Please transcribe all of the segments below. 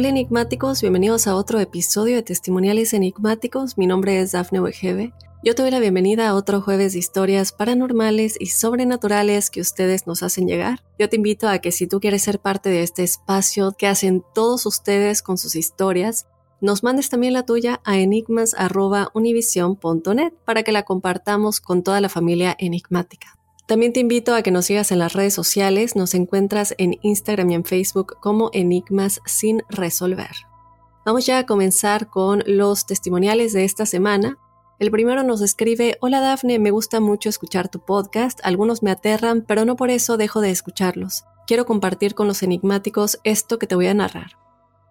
Hola enigmáticos, bienvenidos a otro episodio de Testimoniales Enigmáticos. Mi nombre es Dafne Wegebe. Yo te doy la bienvenida a otro jueves de historias paranormales y sobrenaturales que ustedes nos hacen llegar. Yo te invito a que si tú quieres ser parte de este espacio que hacen todos ustedes con sus historias, nos mandes también la tuya a enigmas.univision.net para que la compartamos con toda la familia enigmática. También te invito a que nos sigas en las redes sociales, nos encuentras en Instagram y en Facebook como Enigmas sin resolver. Vamos ya a comenzar con los testimoniales de esta semana. El primero nos escribe, hola Dafne, me gusta mucho escuchar tu podcast, algunos me aterran, pero no por eso dejo de escucharlos. Quiero compartir con los enigmáticos esto que te voy a narrar.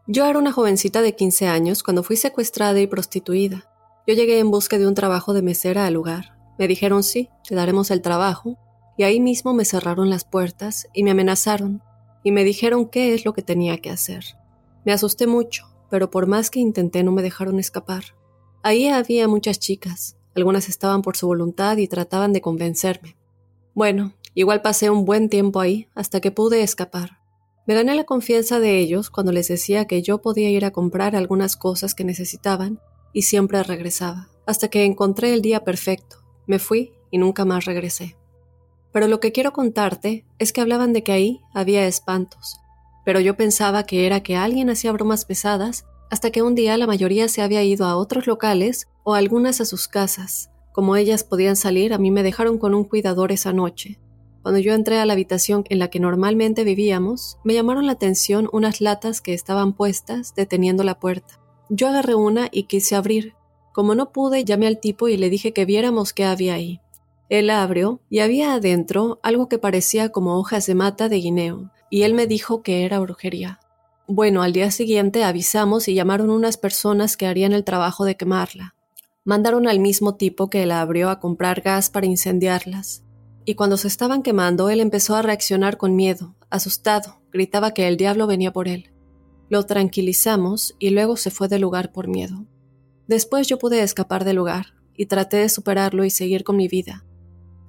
Yo era una jovencita de 15 años cuando fui secuestrada y prostituida. Yo llegué en busca de un trabajo de mesera al lugar. Me dijeron sí, te daremos el trabajo, y ahí mismo me cerraron las puertas y me amenazaron y me dijeron qué es lo que tenía que hacer. Me asusté mucho, pero por más que intenté no me dejaron escapar. Ahí había muchas chicas, algunas estaban por su voluntad y trataban de convencerme. Bueno, igual pasé un buen tiempo ahí hasta que pude escapar. Me gané la confianza de ellos cuando les decía que yo podía ir a comprar algunas cosas que necesitaban y siempre regresaba, hasta que encontré el día perfecto. Me fui y nunca más regresé. Pero lo que quiero contarte es que hablaban de que ahí había espantos, pero yo pensaba que era que alguien hacía bromas pesadas hasta que un día la mayoría se había ido a otros locales o algunas a sus casas. Como ellas podían salir, a mí me dejaron con un cuidador esa noche. Cuando yo entré a la habitación en la que normalmente vivíamos, me llamaron la atención unas latas que estaban puestas deteniendo la puerta. Yo agarré una y quise abrir. Como no pude, llamé al tipo y le dije que viéramos qué había ahí. Él abrió y había adentro algo que parecía como hojas de mata de guineo, y él me dijo que era brujería. Bueno, al día siguiente avisamos y llamaron unas personas que harían el trabajo de quemarla. Mandaron al mismo tipo que la abrió a comprar gas para incendiarlas. Y cuando se estaban quemando, él empezó a reaccionar con miedo, asustado, gritaba que el diablo venía por él. Lo tranquilizamos y luego se fue del lugar por miedo. Después yo pude escapar del lugar y traté de superarlo y seguir con mi vida.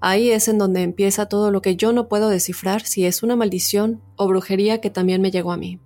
Ahí es en donde empieza todo lo que yo no puedo descifrar si es una maldición o brujería que también me llegó a mí.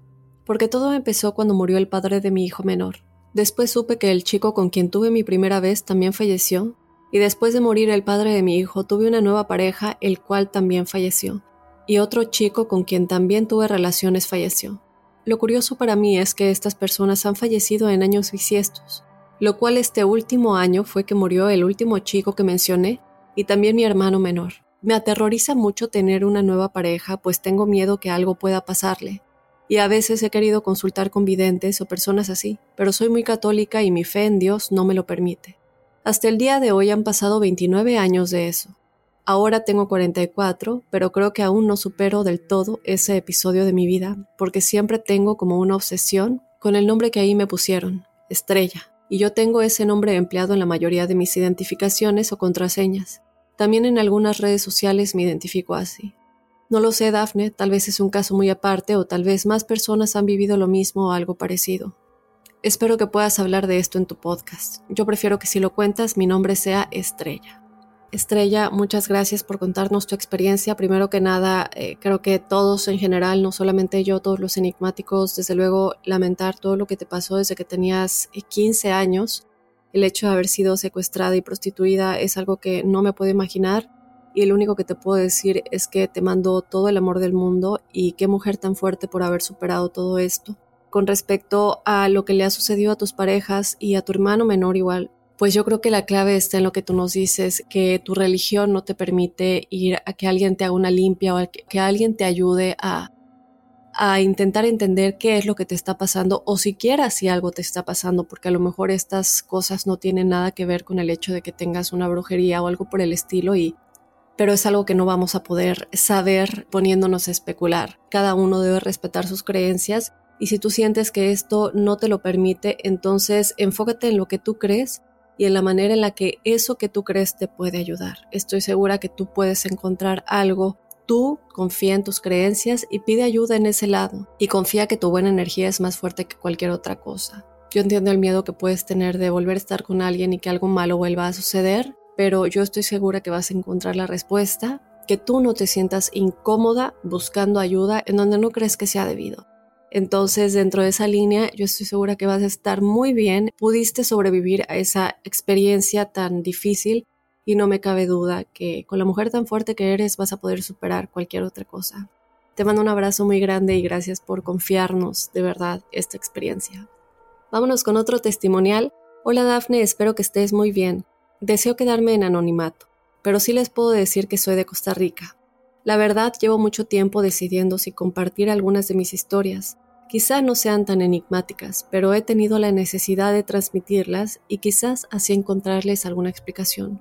Porque todo empezó cuando murió el padre de mi hijo menor. Después supe que el chico con quien tuve mi primera vez también falleció, y después de morir el padre de mi hijo tuve una nueva pareja, el cual también falleció, y otro chico con quien también tuve relaciones falleció. Lo curioso para mí es que estas personas han fallecido en años bisiestos, lo cual este último año fue que murió el último chico que mencioné y también mi hermano menor. Me aterroriza mucho tener una nueva pareja, pues tengo miedo que algo pueda pasarle. Y a veces he querido consultar con videntes o personas así, pero soy muy católica y mi fe en Dios no me lo permite. Hasta el día de hoy han pasado 29 años de eso. Ahora tengo 44, pero creo que aún no supero del todo ese episodio de mi vida, porque siempre tengo como una obsesión con el nombre que ahí me pusieron, Estrella, y yo tengo ese nombre empleado en la mayoría de mis identificaciones o contraseñas. También en algunas redes sociales me identifico así. No lo sé, Dafne, tal vez es un caso muy aparte o tal vez más personas han vivido lo mismo o algo parecido. Espero que puedas hablar de esto en tu podcast. Yo prefiero que si lo cuentas mi nombre sea Estrella. Estrella, muchas gracias por contarnos tu experiencia. Primero que nada, eh, creo que todos en general, no solamente yo, todos los enigmáticos, desde luego lamentar todo lo que te pasó desde que tenías 15 eh, años. El hecho de haber sido secuestrada y prostituida es algo que no me puedo imaginar y lo único que te puedo decir es que te mando todo el amor del mundo y qué mujer tan fuerte por haber superado todo esto. Con respecto a lo que le ha sucedido a tus parejas y a tu hermano menor igual, pues yo creo que la clave está en lo que tú nos dices, que tu religión no te permite ir a que alguien te haga una limpia o que, alguien te ayude a, a intentar entender qué es lo que te está pasando o siquiera si algo te está pasando, porque a lo mejor estas cosas no tienen nada que ver con el hecho de que tengas una brujería o algo por el estilo y pero es algo que no vamos a poder saber poniéndonos a especular. Cada uno debe respetar sus creencias y si tú sientes que esto no te lo permite, entonces enfócate en lo que tú crees y en la manera en la que eso que tú crees te puede ayudar. Estoy segura que tú puedes encontrar algo. Tú confía en tus creencias y pide ayuda en ese lado. Y confía que tu buena energía es más fuerte que cualquier otra cosa. Yo entiendo el miedo que puedes tener de volver a estar con alguien y que algo malo vuelva a suceder, pero yo estoy segura que vas a encontrar la respuesta, que tú no te sientas incómoda buscando ayuda en donde no crees que sea debido. Entonces, dentro de esa línea, yo estoy segura que vas a estar muy bien. Pudiste sobrevivir a esa experiencia tan difícil y no me cabe duda que con la mujer tan fuerte que eres vas a poder superar cualquier otra cosa. Te mando un abrazo muy grande y gracias por confiarnos de verdad esta experiencia. Vámonos con otro testimonial. Hola Dafne, espero que estés muy bien. Deseo quedarme en anonimato, pero sí les puedo decir que soy de Costa Rica. La verdad, llevo mucho tiempo decidiendo si compartir algunas de mis historias, Quizá no sean tan enigmáticas, pero he tenido la necesidad de transmitirlas y quizás así encontrarles alguna explicación.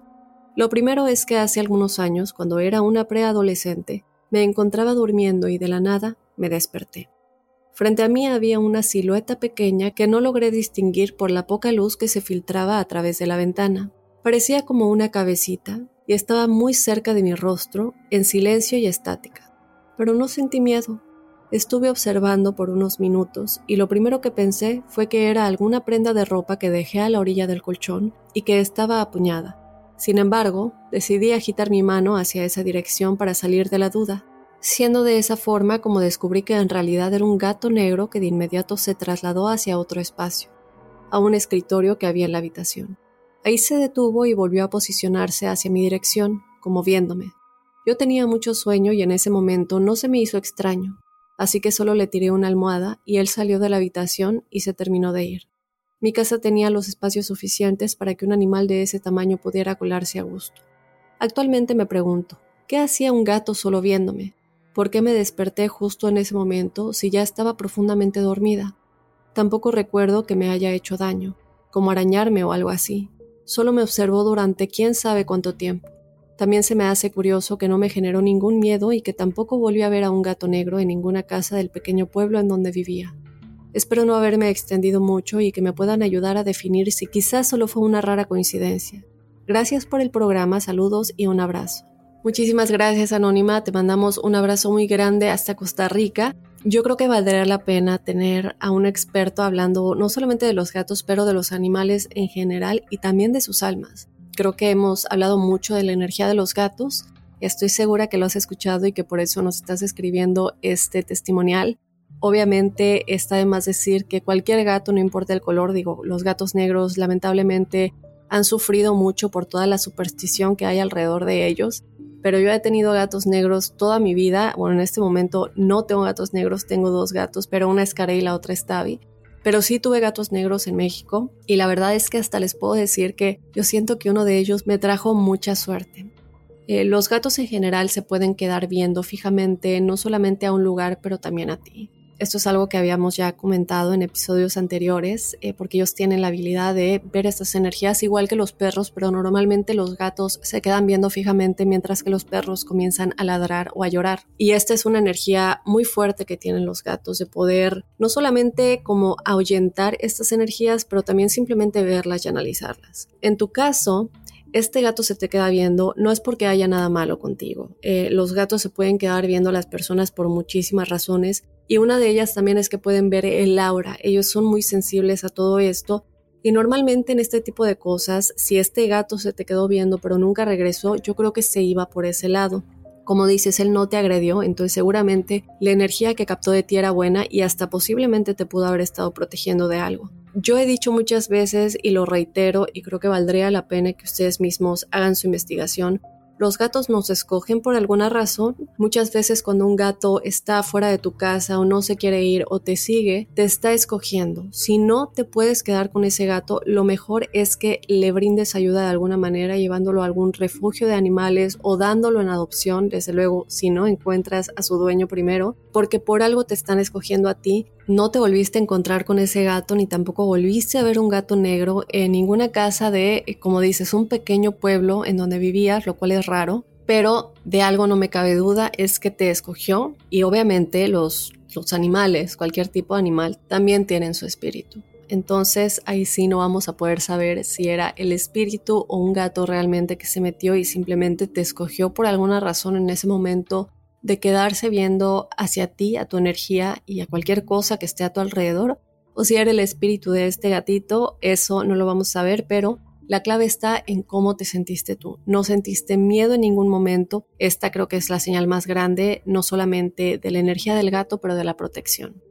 Lo primero es que hace algunos años, cuando era una preadolescente, me encontraba durmiendo y de la nada me desperté. Frente a mí había una silueta pequeña que no logré distinguir por la poca luz que se filtraba a través de la ventana. Parecía como una cabecita y estaba muy cerca de mi rostro, en silencio y estática. Pero no sentí miedo, Estuve observando por unos minutos y lo primero que pensé fue que era alguna prenda de ropa que dejé a la orilla del colchón y que estaba apuñada. Sin embargo, decidí agitar mi mano hacia esa dirección para salir de la duda, siendo de esa forma como descubrí que en realidad era un gato negro que de inmediato se trasladó hacia otro espacio, a un escritorio que había en la habitación. Ahí se detuvo y volvió a posicionarse hacia mi dirección, como viéndome. Yo tenía mucho sueño y en ese momento no se me hizo extraño, así que solo le tiré una almohada y él salió de la habitación y se terminó de ir. Mi casa tenía los espacios suficientes para que un animal de ese tamaño pudiera colarse a gusto. Actualmente me pregunto, ¿qué hacía un gato solo viéndome? ¿Por qué me desperté justo en ese momento si ya estaba profundamente dormida? Tampoco recuerdo que me haya hecho daño, como arañarme o algo así. Solo me observó durante quién sabe cuánto tiempo. También se me hace curioso que no me generó ningún miedo y que tampoco volví a ver a un gato negro en ninguna casa del pequeño pueblo en donde vivía. Espero no haberme extendido mucho y que me puedan ayudar a definir si quizás solo fue una rara coincidencia. Gracias por el programa, saludos y un abrazo. Muchísimas gracias Anónima, te mandamos un abrazo muy grande hasta Costa Rica. Yo creo que valdría la pena tener a un experto hablando no solamente de los gatos, pero de los animales en general y también de sus almas. Creo que hemos hablado mucho de la energía de los gatos. Estoy segura que lo has escuchado y que por eso nos estás escribiendo este testimonial. Obviamente está de más decir que cualquier gato, no importa el color, digo, los gatos negros lamentablemente han sufrido mucho por toda la superstición que hay alrededor de ellos, pero yo he tenido gatos negros toda mi vida. Bueno, en este momento no tengo gatos negros, tengo dos gatos, pero una es Carey y la otra es Tavi. Pero sí tuve gatos negros en México y la verdad es que hasta les puedo decir que yo siento que uno de ellos me trajo mucha suerte. Eh, los gatos en general se pueden quedar viendo fijamente no solamente a un lugar, pero también a ti. Esto es algo que habíamos ya comentado en episodios anteriores, eh, porque ellos tienen la habilidad de ver estas energías igual que los perros, pero normalmente los gatos se quedan viendo fijamente mientras que los perros comienzan a ladrar o a llorar. Y esta es una energía muy fuerte que tienen los gatos de poder no solamente como ahuyentar estas energías, pero también simplemente verlas y analizarlas. En tu caso, este gato se te queda viendo, no es porque haya nada malo contigo. Eh, los gatos se pueden quedar viendo a las personas por muchísimas razones y una de ellas también es que pueden ver el aura. Ellos son muy sensibles a todo esto y normalmente en este tipo de cosas, si este gato se te quedó viendo pero nunca regresó, yo creo que se iba por ese lado. Como dices, él no te agredió, entonces seguramente la energía que captó de ti era buena y hasta posiblemente te pudo haber estado protegiendo de algo. Yo he dicho muchas veces y lo reitero y creo que valdría la pena que ustedes mismos hagan su investigación los gatos nos escogen por alguna razón. Muchas veces cuando un gato está fuera de tu casa o no se quiere ir o te sigue, te está escogiendo. Si no te puedes quedar con ese gato, lo mejor es que le brindes ayuda de alguna manera, llevándolo a algún refugio de animales o dándolo en adopción, desde luego, si no encuentras a su dueño primero, porque por algo te están escogiendo a ti no te volviste a encontrar con ese gato ni tampoco volviste a ver un gato negro en ninguna casa de, eh, como dices, un pequeño pueblo en donde vivías, lo cual es raro, pero de algo no me cabe duda, es que te escogió y obviamente los, los animales, cualquier tipo de animal, también tienen su espíritu. Entonces ahí sí no vamos a poder saber si era el espíritu o un gato realmente que se metió y simplemente te escogió por alguna razón en ese momento de quedarse viendo hacia ti, a tu energía y a cualquier cosa que esté a tu alrededor, o si era el espíritu de este gatito, eso no lo vamos a saber, pero la clave está en cómo te sentiste tú. No sentiste miedo en ningún momento. Esta creo que es la señal más grande, no solamente de la energía del gato, pero de la protección.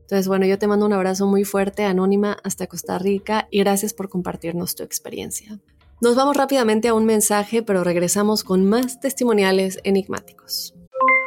Entonces, bueno, yo te mando un abrazo muy fuerte, anónima, hasta Costa Rica y gracias por compartirnos tu experiencia. Nos vamos rápidamente a un mensaje, pero regresamos con más testimoniales enigmáticos.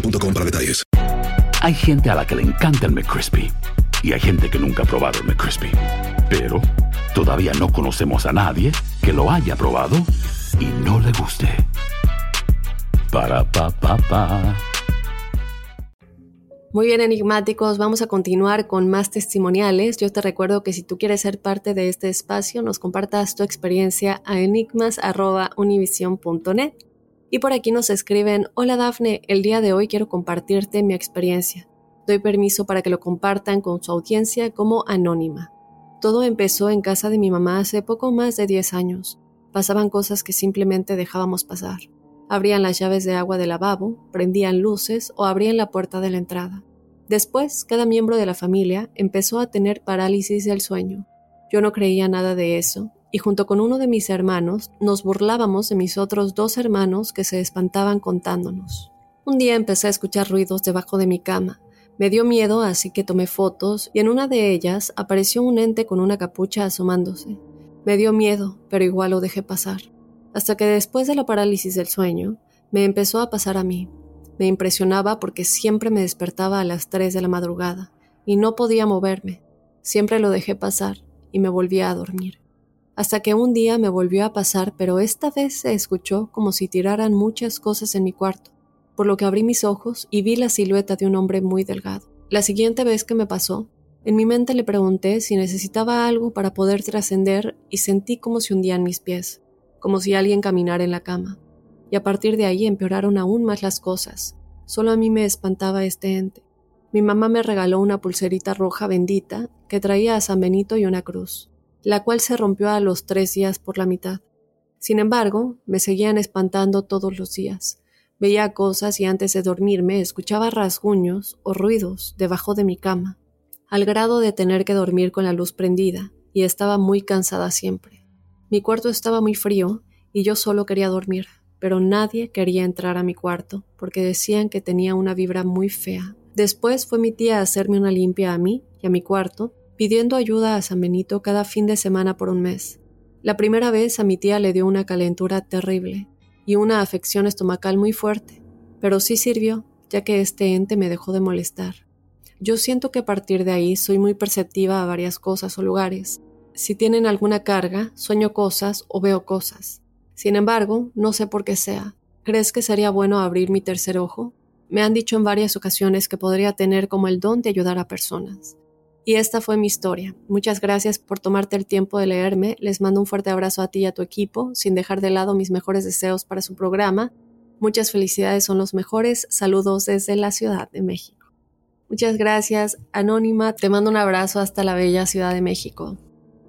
para detalles. Hay gente a la que le encanta el McCrispy y hay gente que nunca ha probado el McCrispy. Pero todavía no conocemos a nadie que lo haya probado y no le guste. Para pa pa pa. Muy bien, enigmáticos, vamos a continuar con más testimoniales. Yo te recuerdo que si tú quieres ser parte de este espacio, nos compartas tu experiencia a enigmas.univision.net. Y por aquí nos escriben, hola Dafne, el día de hoy quiero compartirte mi experiencia. Doy permiso para que lo compartan con su audiencia como anónima. Todo empezó en casa de mi mamá hace poco más de 10 años. Pasaban cosas que simplemente dejábamos pasar. Abrían las llaves de agua del lavabo, prendían luces o abrían la puerta de la entrada. Después, cada miembro de la familia empezó a tener parálisis del sueño. Yo no creía nada de eso, y junto con uno de mis hermanos nos burlábamos de mis otros dos hermanos que se espantaban contándonos. Un día empecé a escuchar ruidos debajo de mi cama. Me dio miedo, así que tomé fotos y en una de ellas apareció un ente con una capucha asomándose. Me dio miedo, pero igual lo dejé pasar. Hasta que después de la parálisis del sueño, me empezó a pasar a mí. Me impresionaba porque siempre me despertaba a las 3 de la madrugada y no podía moverme. Siempre lo dejé pasar y me volvía a dormir hasta que un día me volvió a pasar, pero esta vez se escuchó como si tiraran muchas cosas en mi cuarto, por lo que abrí mis ojos y vi la silueta de un hombre muy delgado. La siguiente vez que me pasó, en mi mente le pregunté si necesitaba algo para poder trascender y sentí como si hundían mis pies, como si alguien caminara en la cama. Y a partir de ahí empeoraron aún más las cosas. Solo a mí me espantaba este ente. Mi mamá me regaló una pulserita roja bendita que traía a San Benito y una cruz la cual se rompió a los tres días por la mitad. Sin embargo, me seguían espantando todos los días. Veía cosas y antes de dormirme escuchaba rasguños o ruidos debajo de mi cama, al grado de tener que dormir con la luz prendida, y estaba muy cansada siempre. Mi cuarto estaba muy frío y yo solo quería dormir, pero nadie quería entrar a mi cuarto porque decían que tenía una vibra muy fea. Después fue mi tía a hacerme una limpia a mí y a mi cuarto, pidiendo ayuda a San Benito cada fin de semana por un mes. La primera vez a mi tía le dio una calentura terrible y una afección estomacal muy fuerte, pero sí sirvió, ya que este ente me dejó de molestar. Yo siento que a partir de ahí soy muy perceptiva a varias cosas o lugares. Si tienen alguna carga, sueño cosas o veo cosas. Sin embargo, no sé por qué sea. ¿Crees que sería bueno abrir mi tercer ojo? Me han dicho en varias ocasiones que podría tener como el don de ayudar a personas. Y esta fue mi historia. Muchas gracias por tomarte el tiempo de leerme. Les mando un fuerte abrazo a ti y a tu equipo, sin dejar de lado mis mejores deseos para su programa. Muchas felicidades, son los mejores. Saludos desde la Ciudad de México. Muchas gracias, Anónima. Te mando un abrazo hasta la bella Ciudad de México.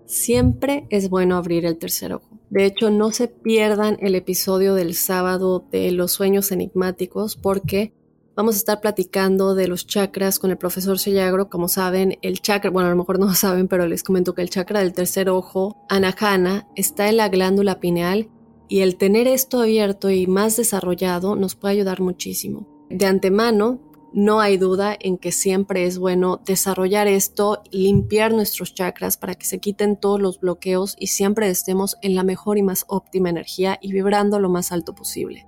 Siempre es bueno abrir el tercer ojo. De hecho, no se pierdan el episodio del sábado de los sueños enigmáticos porque Vamos a estar platicando de los chakras con el profesor Sellagro. Como saben, el chakra, bueno, a lo mejor no lo saben, pero les comento que el chakra del tercer ojo, anahana, está en la glándula pineal y el tener esto abierto y más desarrollado nos puede ayudar muchísimo. De antemano, no hay duda en que siempre es bueno desarrollar esto, limpiar nuestros chakras para que se quiten todos los bloqueos y siempre estemos en la mejor y más óptima energía y vibrando lo más alto posible.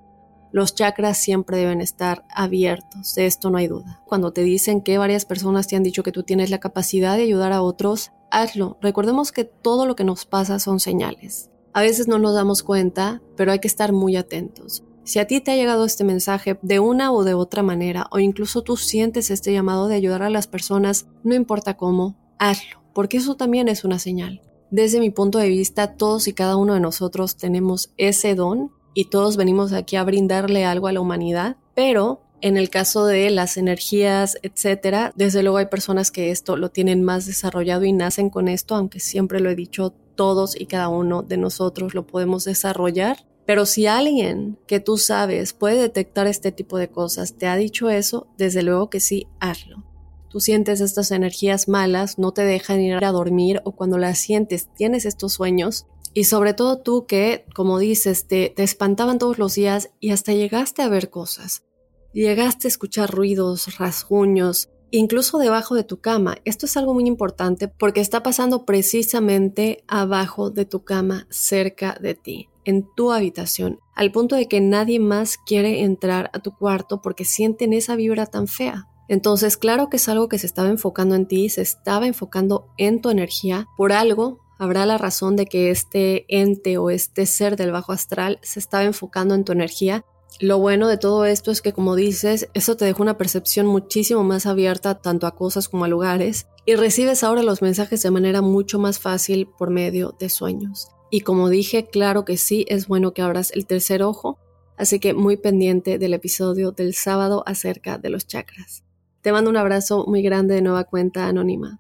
Los chakras siempre deben estar abiertos, de esto no hay duda. Cuando te dicen que varias personas te han dicho que tú tienes la capacidad de ayudar a otros, hazlo. Recordemos que todo lo que nos pasa son señales. A veces no nos damos cuenta, pero hay que estar muy atentos. Si a ti te ha llegado este mensaje de una o de otra manera, o incluso tú sientes este llamado de ayudar a las personas, no importa cómo, hazlo, porque eso también es una señal. Desde mi punto de vista, todos y cada uno de nosotros tenemos ese don y todos venimos aquí a brindarle algo a la humanidad, pero en el caso de las energías, etcétera, desde luego hay personas que esto lo tienen más desarrollado y nacen con esto, aunque siempre lo he dicho, todos y cada uno de nosotros lo podemos desarrollar. Pero si alguien que tú sabes puede detectar este tipo de cosas te ha dicho eso, desde luego que sí, hazlo. Tú sientes estas energías malas, no te dejan ir a dormir o cuando las sientes tienes estos sueños, y sobre todo tú que, como dices, te, te espantaban todos los días y hasta llegaste a ver cosas. Llegaste a escuchar ruidos, rasguños, incluso debajo de tu cama. Esto es algo muy importante porque está pasando precisamente abajo de tu cama, cerca de ti, en tu habitación, al punto de que nadie más quiere entrar a tu cuarto porque sienten esa vibra tan fea. Entonces, claro que es algo que se estaba enfocando en ti, se estaba enfocando en tu energía, por algo habrá la razón de que este ente o este ser del bajo astral se estaba enfocando en tu energía. Lo bueno de todo esto es que, como dices, eso te deja una percepción muchísimo más abierta tanto a cosas como a lugares y recibes ahora los mensajes de manera mucho más fácil por medio de sueños. Y como dije, claro que sí, es bueno que abras el tercer ojo, así que muy pendiente del episodio del sábado acerca de los chakras. Te mando un abrazo muy grande de nueva cuenta anónima.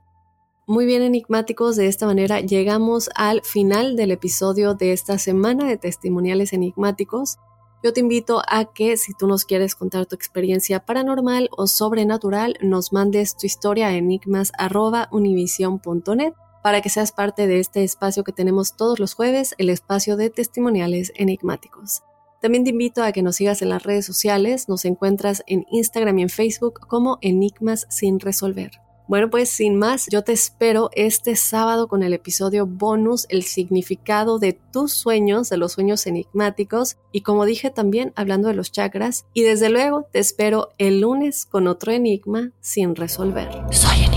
Muy bien enigmáticos, de esta manera llegamos al final del episodio de esta semana de testimoniales enigmáticos. Yo te invito a que si tú nos quieres contar tu experiencia paranormal o sobrenatural, nos mandes tu historia a enigmas.univision.net para que seas parte de este espacio que tenemos todos los jueves, el espacio de testimoniales enigmáticos. También te invito a que nos sigas en las redes sociales, nos encuentras en Instagram y en Facebook como Enigmas sin resolver. Bueno, pues sin más, yo te espero este sábado con el episodio bonus, el significado de tus sueños, de los sueños enigmáticos y como dije también hablando de los chakras. Y desde luego te espero el lunes con otro enigma sin resolver. Soy enigmático.